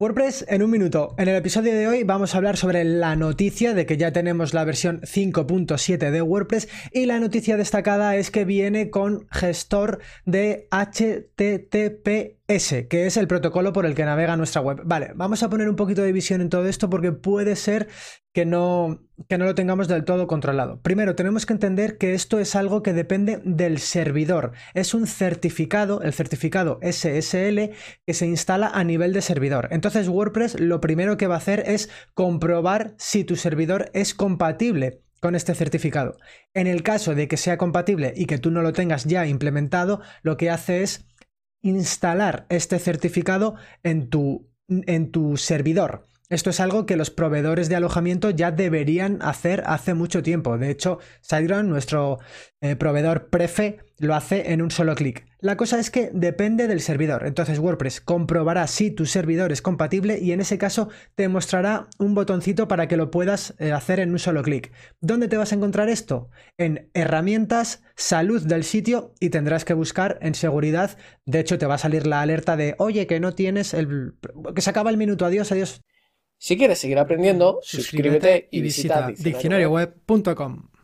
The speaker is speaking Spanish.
WordPress en un minuto. En el episodio de hoy vamos a hablar sobre la noticia de que ya tenemos la versión 5.7 de WordPress y la noticia destacada es que viene con gestor de HTTP ese, que es el protocolo por el que navega nuestra web. Vale, vamos a poner un poquito de visión en todo esto porque puede ser que no, que no lo tengamos del todo controlado. Primero, tenemos que entender que esto es algo que depende del servidor. Es un certificado, el certificado SSL, que se instala a nivel de servidor. Entonces, WordPress lo primero que va a hacer es comprobar si tu servidor es compatible con este certificado. En el caso de que sea compatible y que tú no lo tengas ya implementado, lo que hace es instalar este certificado en tu, en tu servidor. Esto es algo que los proveedores de alojamiento ya deberían hacer hace mucho tiempo. De hecho, SiteGround, nuestro eh, proveedor prefe, lo hace en un solo clic. La cosa es que depende del servidor. Entonces WordPress comprobará si tu servidor es compatible y en ese caso te mostrará un botoncito para que lo puedas eh, hacer en un solo clic. ¿Dónde te vas a encontrar esto? En herramientas, salud del sitio y tendrás que buscar en seguridad. De hecho, te va a salir la alerta de, oye, que no tienes el... que se acaba el minuto, adiós, adiós. Si quieres seguir aprendiendo, suscríbete y visita diccionarioweb.com.